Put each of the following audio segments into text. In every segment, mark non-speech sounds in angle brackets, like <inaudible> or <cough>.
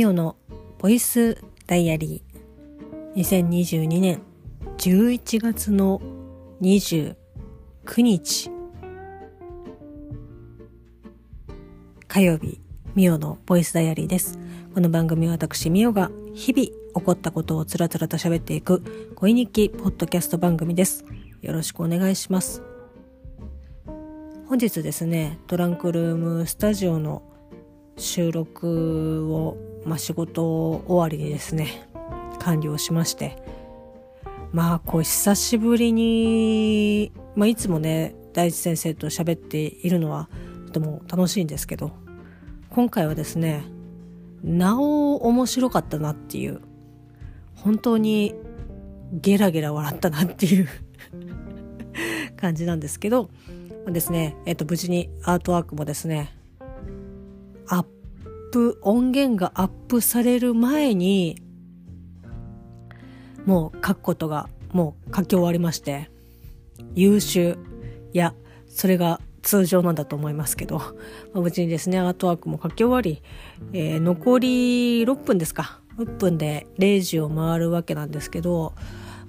ミオのボイスダイアリー。2022年11月の29日。火曜日ミオのボイスダイアリーです。この番組は私ミオが日々起こったことをつらつらと喋っていく恋日記ポッドキャスト番組です。よろしくお願いします。本日ですねトランクルームスタジオの収録を、まあ、仕事終わりにですね完了しまして。まあこう久しぶりに、まあ、いつもね大地先生と喋っているのはとても楽しいんですけど今回はですねなお面白かったなっていう本当にゲラゲラ笑ったなっていう <laughs> 感じなんですけどですね、えっと、無事にアートワークもですね、アップ、音源がアップされる前に、もう書くことがもう書き終わりまして、優秀。いや、それが通常なんだと思いますけど、<laughs> まあ、無事にですね、アートワークも書き終わり、えー、残り6分ですか。6分で0時を回るわけなんですけど、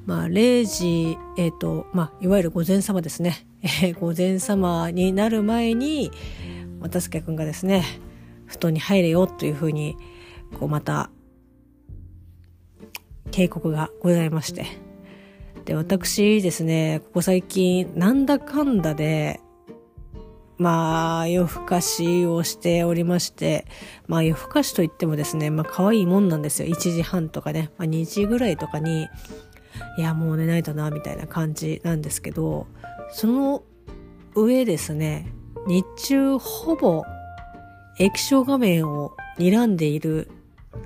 まあ、0時、えっ、ー、と、まあ、いわゆる午前様ですね。<laughs> えー、午前様になる前に、渡助くんがですね、布団に入れよというふうに、こうまた、警告がございまして。で、私ですね、ここ最近、なんだかんだで、まあ、夜更かしをしておりまして、まあ夜更かしといってもですね、まあ可愛いもんなんですよ。1時半とかね、まあ2時ぐらいとかに、いやもう寝ないとなみたいな感じなんですけどその上ですね日中ほぼ液晶画面を睨んでいる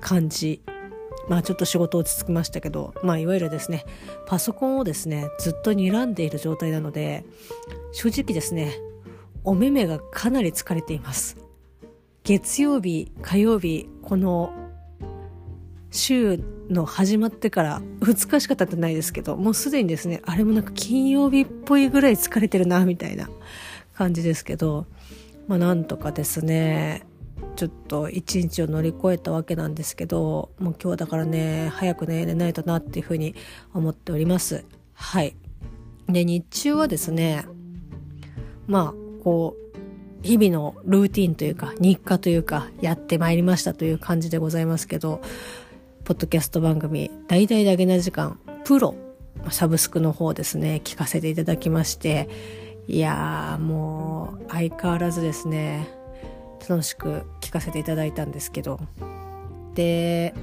感じ。まあちょっと仕事落ち着きましたけどまあいわゆるですねパソコンをですねずっと睨んでいる状態なので正直ですねお目目がかなり疲れています。月曜日火曜日この週の始まってから2日しか経ってないですけどもうすでにですねあれもなんか金曜日っぽいぐらい疲れてるなみたいな感じですけどまあなんとかですねちょっと一日を乗り越えたわけなんですけどもう今日だからね早くね寝ないとなっていうふうに思っております。はい。で日中はですねまあこう日々のルーティンというか日課というかやってまいりましたという感じでございますけどポッドキャスト番組「大々だけな時間プロ」サブスクの方ですね聞かせていただきましていやーもう相変わらずですね。楽しく聞かせていただいたんですけど。で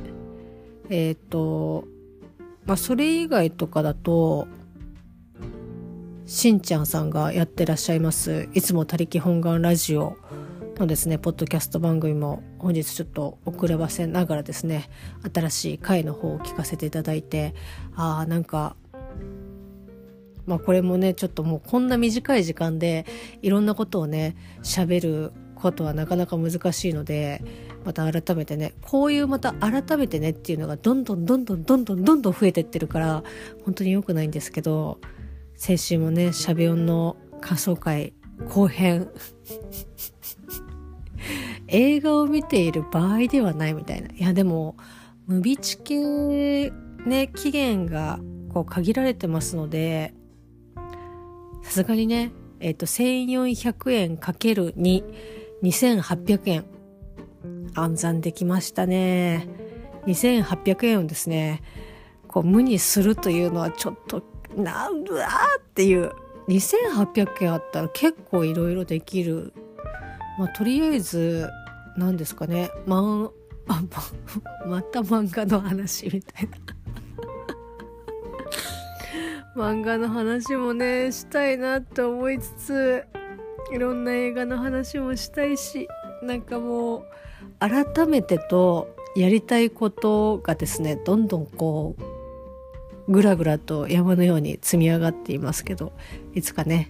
えっ、ー、とまあそれ以外とかだとしんちゃんさんがやってらっしゃいますいつも他力本願ラジオのですねポッドキャスト番組も本日ちょっと遅ればせながらですね新しい回の方を聞かせていただいてああなんかまあこれもねちょっともうこんな短い時間でいろんなことをね喋ることはなかなか難しいのでまた改めてねこういうまた改めてねっていうのがどんどんどんどんどんどんどんどん増えてってるから本当に良くないんですけど先週もねしゃべ音の感想会後編映画を見ている場合ではないみたいな。いや、でも、ムビチ系ね、期限がこう限られてますので、さすがにね、えっ、ー、と、1400円かける2、2800円。暗算できましたね。2800円をですね、こう無にするというのはちょっと、なんうわーっていう。2800円あったら結構いろいろできる。まあ、とりあえず、何ですかねまんあ <laughs> また漫画の話みたいな漫画の話もねしたいなって思いつついろんな映画の話もしたいしなんかもう改めてとやりたいことがですねどんどんこうぐらぐらと山のように積み上がっていますけどいつかね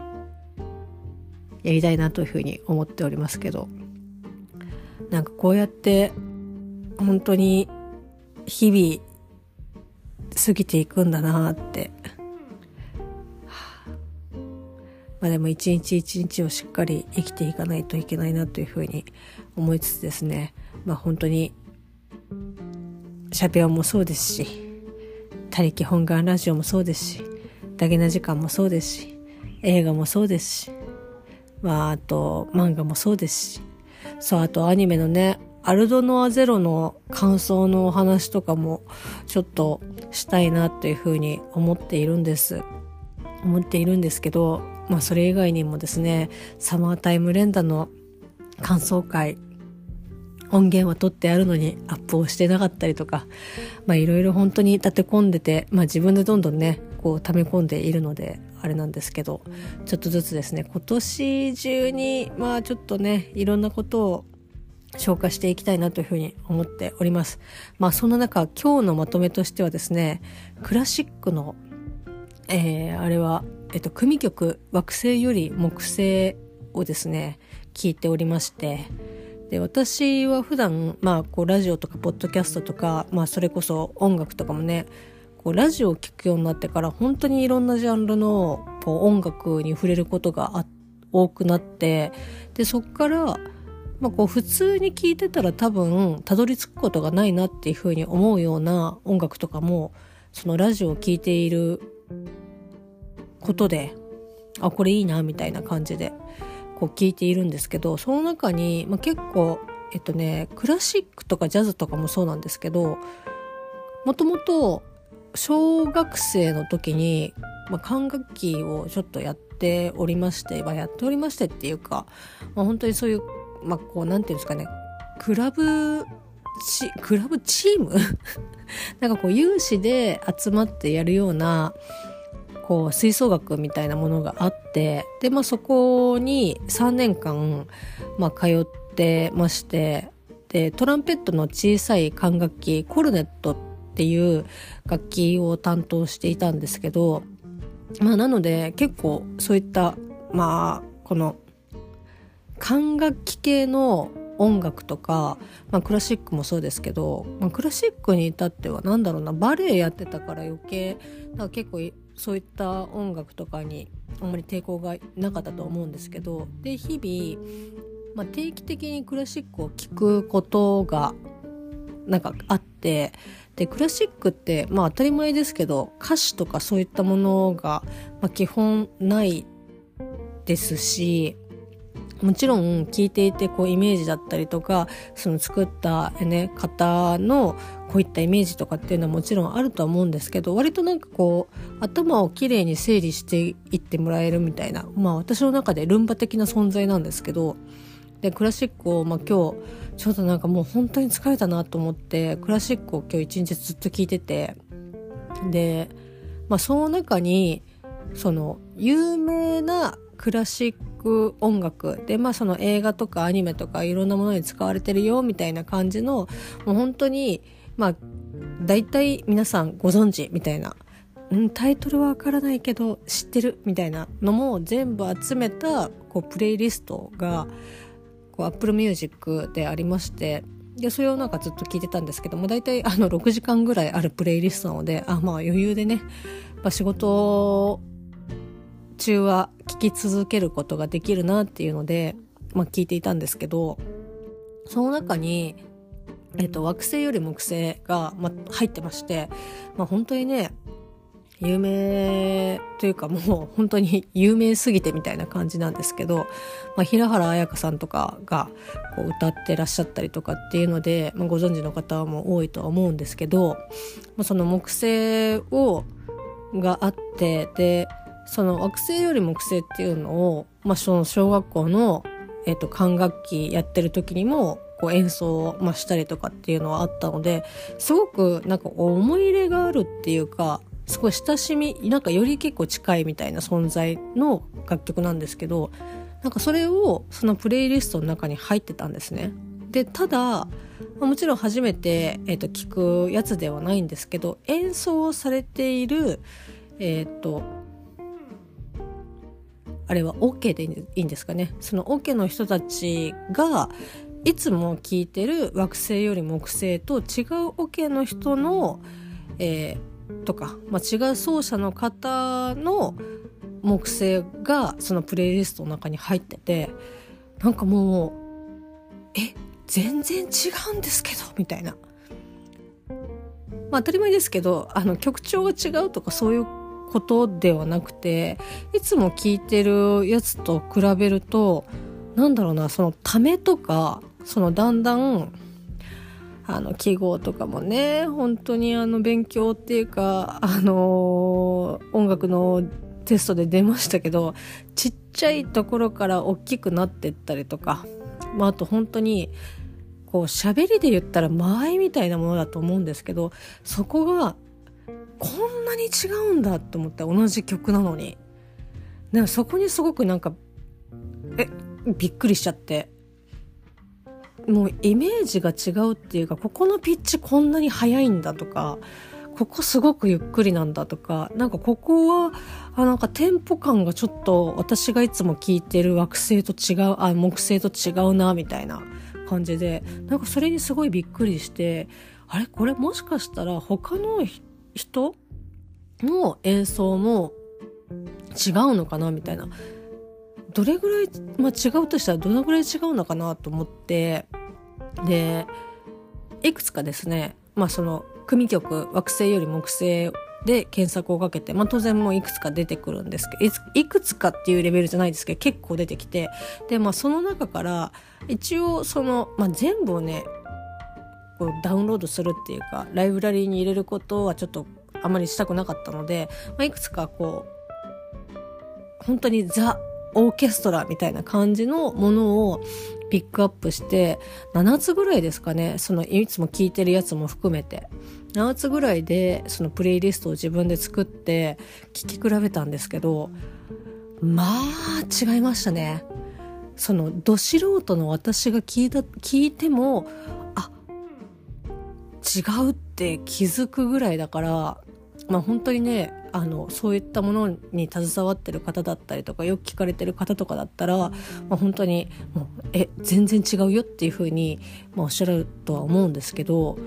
やりたいなというふうに思っておりますけどなんかこうやって本当に日々過ぎていくんだなって、まあでも一日一日をしっかり生きていかないといけないなというふうに思いつつですねまあ本当にシャペオもそうですし他力本願ラジオもそうですしダゲな時間もそうですし映画もそうですしまああと漫画もそうですしそうあとアニメのねアルドノアゼロの感想のお話とかもちょっとしたいなというふうに思っているんです。思っているんですけど、まあそれ以外にもですね、サマータイム連打の感想会、音源は取ってあるのにアップをしてなかったりとか、まあいろいろ本当に立て込んでて、まあ自分でどんどんね、こう溜め込んでいるので、あれなんですけど、ちょっとずつですね、今年中に、まあちょっとね、いろんなことを消化していきたいなというふうに思っております。まあそんな中、今日のまとめとしてはですね、クラシックの、えー、あれは、えっと、組曲、惑星より木星をですね、聞いておりまして、で、私は普段、まあ、こう、ラジオとか、ポッドキャストとか、まあ、それこそ音楽とかもね、こう、ラジオを聴くようになってから、本当にいろんなジャンルの、こう、音楽に触れることが多くなって、で、そっから、まあ、こう普通に聴いてたら多分たどり着くことがないなっていうふうに思うような音楽とかもそのラジオを聴いていることであこれいいなみたいな感じでこう聞いているんですけどその中に、まあ、結構えっとねクラシックとかジャズとかもそうなんですけどもともと小学生の時に、まあ、管楽器をちょっとやっておりまして、まあ、やっておりましてっていうか、まあ、本当にそういうまあ、こう、なんていうんですかね、クラブチ、クラブチーム？<laughs> なんかこう、有志で集まってやるような、こう、吹奏楽みたいなものがあって、で、まあそこに3年間、まあ通ってまして、で、トランペットの小さい管楽器、コルネットっていう楽器を担当していたんですけど、まあなので結構そういった、まあ、この管楽器系の音楽とか、まあ、クラシックもそうですけど、まあ、クラシックに至っては何だろうなバレエやってたから余計なんか結構そういった音楽とかにあんまり抵抗がなかったと思うんですけどで日々、まあ、定期的にクラシックを聴くことがなんかあってでクラシックってまあ当たり前ですけど歌詞とかそういったものが、まあ、基本ないですしもちろん聞いていてこうイメージだったりとかその作った、ね、方のこういったイメージとかっていうのはもちろんあるとは思うんですけど割となんかこう頭をきれいに整理していってもらえるみたいなまあ私の中でルンバ的な存在なんですけどでクラシックを、まあ、今日ちょっとなんかもう本当に疲れたなと思ってクラシックを今日一日ずっと聞いててで、まあ、その中にその有名なクラシック音楽でまあその映画とかアニメとかいろんなものに使われてるよみたいな感じのもう本当にまあ大体皆さんご存知みたいな、うん、タイトルはわからないけど知ってるみたいなのも全部集めたこうプレイリストがこう Apple Music でありましてでそれをなんかずっと聞いてたんですけども大体あの6時間ぐらいあるプレイリストなのであまあ余裕でね、仕事中は聞き続けることができるなっていうので、まあ、聞いていたんですけどその中に、えっと、惑星より木星が、ま、入ってまして、まあ、本当にね有名というかもう本当に有名すぎてみたいな感じなんですけど、まあ、平原綾香さんとかがこう歌ってらっしゃったりとかっていうので、まあ、ご存知の方も多いとは思うんですけど、まあ、その木星をがあってでその惑星より木星っていうのを、まあ、その小学校の、えっ、と、管楽器やってる時にも、こう演奏を、まあ、したりとかっていうのはあったので、すごくなんか思い入れがあるっていうか、すごい親しみ、なんかより結構近いみたいな存在の楽曲なんですけど、なんかそれをそのプレイリストの中に入ってたんですね。で、ただ、もちろん初めて、え、ー、と、聞くやつではないんですけど、演奏されている、えっ、ー、と、あれはオ OK でいいんですかねそのオ OK の人たちがいつも聞いてる惑星より木星と違う OK の人の、えー、とか、まあ、違う奏者の方の木星がそのプレイリストの中に入っててなんかもうえ全然違うんですけどみたいな。まあ当たり前ですけど、あの曲調が違うとかそういうことではなくて、いつも聴いてるやつと比べると、なんだろうな、そのためとか、そのだんだん、あの、記号とかもね、本当にあの、勉強っていうか、あの、音楽のテストで出ましたけど、ちっちゃいところから大きくなってったりとか、まあ、あと本当に、こう、喋りで言ったら間合いみたいなものだと思うんですけど、そこが、こんなに違うんだって思って同じ曲なのに。そこにすごくなんか、え、びっくりしちゃって。もうイメージが違うっていうか、ここのピッチこんなに速いんだとか、ここすごくゆっくりなんだとか、なんかここは、あなんかテンポ感がちょっと私がいつも聞いてる惑星と違う、あ、木星と違うな、みたいな感じで、なんかそれにすごいびっくりして、あれ？これもしかしたら他の人の演奏も違うのかなみたいな。どれぐらい、まあ、違うとしたらどのぐらい違うのかなと思って、で、いくつかですね、まあその組曲惑星より木星で検索をかけて、まあ、当然もういくつか出てくるんですけどいくつかっていうレベルじゃないですけど結構出てきてで、まあ、その中から一応その、まあ、全部をねこうダウンロードするっていうかライブラリーに入れることはちょっとあまりしたくなかったので、まあ、いくつかこう本当にザ・オーケストラみたいな感じのものをピックアップして、7つぐらいですかね、そのいつも聴いてるやつも含めて。7つぐらいでそのプレイリストを自分で作って聴き比べたんですけど、まあ違いましたね。そのど素人の私が聞いた、聞いても、あ、違うって気づくぐらいだから、まあ本当にね、あのそういったものに携わってる方だったりとかよく聞かれてる方とかだったら、まあ、本当にもうえ全然違うよっていうふうに、まあ、おっしゃるとは思うんですけど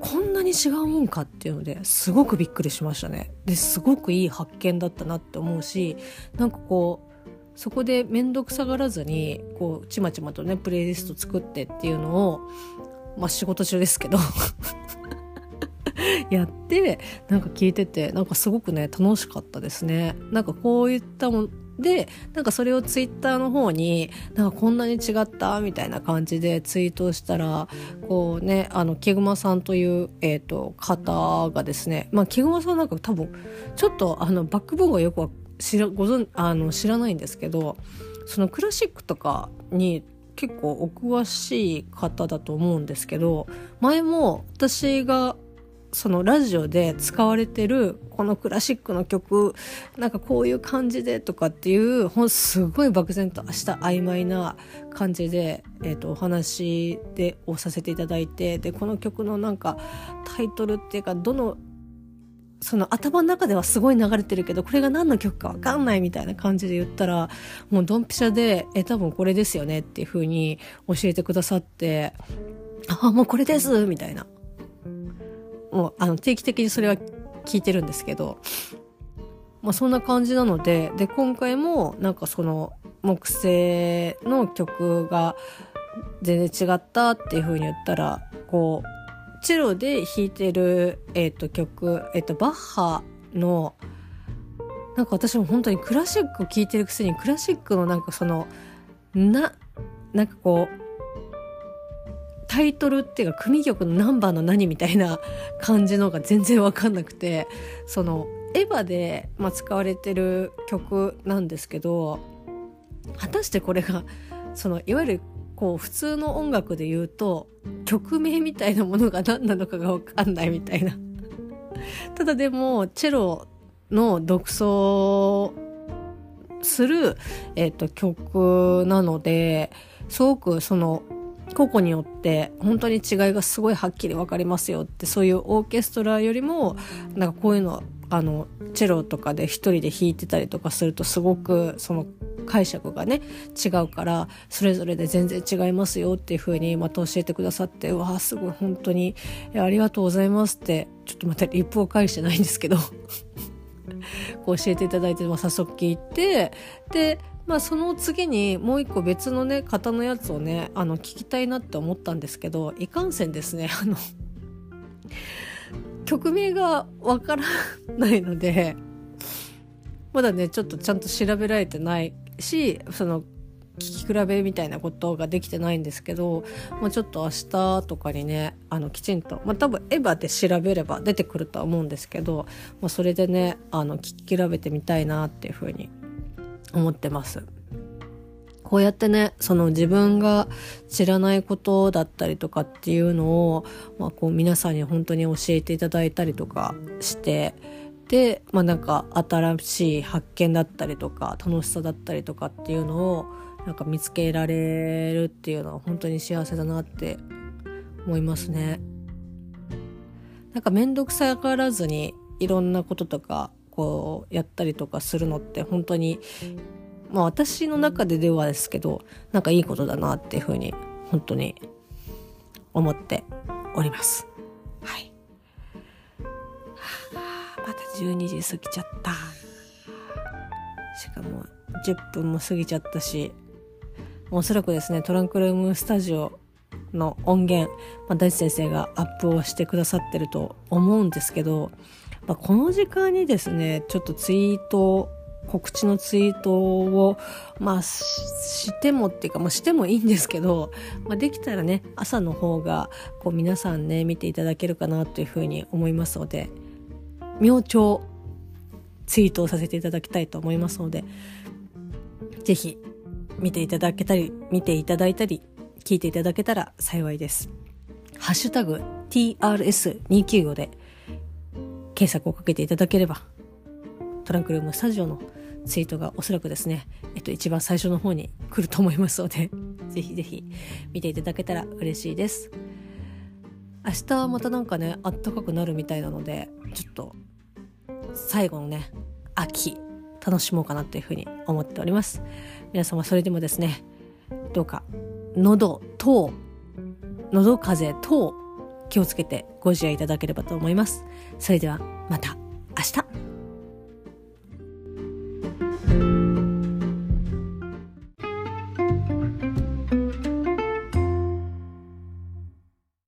こんなに違うもんかっていうのですごくびっくりしましたね。ですごくいい発見だったなって思うしなんかこうそこで面倒くさがらずにこうちまちまとねプレイリスト作ってっていうのをまあ仕事中ですけどやってなんか聞いててなんかすごくね楽しかったですね。なんかこういったもでなんかそれをツイッターの方になんかこんなに違ったみたいな感じでツイートしたらこうねあの木熊さんという、えーと、方がですねまあ木熊さんなんか多分ちょっとあのバックボーンがよくは知らご存あの知らないんですけどそのクラシックとかに結構お詳しい方だと思うんですけど前も私がそのラジオで使われてるこのクラシックの曲なんかこういう感じでとかっていうほんすごい漠然とした曖昧な感じで、えーと、お話でをさせていただいてでこの曲のなんかタイトルっていうかどのその頭の中ではすごい流れてるけどこれが何の曲か分かんないみたいな感じで言ったらもうドンピシャで「え多分これですよね」っていう風に教えてくださって「ああもうこれです」みたいな。もうあの定期的にそれは聞いてるんですけど、まあ、そんな感じなのでで今回もなんかその木星の曲が全然違ったっていう風に言ったらこうチェロで弾いてる、えーと、曲、えーと、バッハのなんか私も本当にクラシックを聴いてるくせにクラシックのなんかそのななんかこうタイトルっていうか組曲の何番の何みたいな感じのが全然わかんなくてそのエヴァで、まあ、使われてる曲なんですけど果たしてこれがそのいわゆるこう普通の音楽で言うと曲名みたいなものが何なのかがわかんないみたいな。ただでもチェロの独奏する、えーと曲なのですごくその個々によって本当に違いがすごいはっきり分かりますよってそういうオーケストラよりもなんかこういうのあのチェロとかで一人で弾いてたりとかするとすごくその解釈がね違うからそれぞれで全然違いますよっていう風にまた教えてくださってわあすごい本当にありがとうございますってちょっとまたリップを返してないんですけどこう教えていただいて、まあ、早速聞いてでまあその次にもう一個別のね方のやつをねあの聞きたいなって思ったんですけどいかんせんですねあの曲名がわからないので、まだね、ちょっとちゃんと調べられてないし、その、聞き比べみたいなことができてないんですけど、まあ、ちょっと明日とかにねあのきちんと、まあ、多分エヴァで調べれば出てくるとは思うんですけど、まあ、それでねあの聞き比べてみたいなっていうふうに思ってます。こうやってね、その自分が知らないことだったりとかっていうのを、まあこう皆さんに本当に教えていただいたりとかして、で、まあなんか新しい発見だったりとか楽しさだったりとかっていうのをなんか見つけられるっていうのは本当に幸せだなって思いますね。なんかめんどくさがらずにいろんなこととかこうやったりとかするのって本当にまあ私の中でではですけどなんかいいことだなっていうふうに本当に思っております。はい。また12時過ぎちゃった。しかも10分も過ぎちゃったしおそらくですねトランクルームスタジオの音源、まあ、大地先生がアップをしてくださってると思うんですけど、まあ、この時間にですねちょっとツイート告知のツイートを、まあ、してもっていうか、まあ、してもいいんですけど、まあ、できたらね、朝の方が、こう、皆さんね、見ていただけるかなというふうに思いますので、明朝、ツイートをさせていただきたいと思いますので、ぜひ、見ていただけたり、見ていただいたり、聞いていただけたら幸いです。ハッシュタグ TRS295 で検索をかけていただければ、トランクルームスタジオのツイートがおそらくですね、えっと、一番最初の方に来ると思いますので、<laughs> ぜひぜひ見ていただけたら嬉しいです。明日はまたなんかね、あったかくなるみたいなので、ちょっと、最後のね、秋、楽しもうかなっていうふうに思っております。皆様それでもですね、どうか、喉等、喉風邪等、気をつけてご自愛いただければと思います。それではまた明日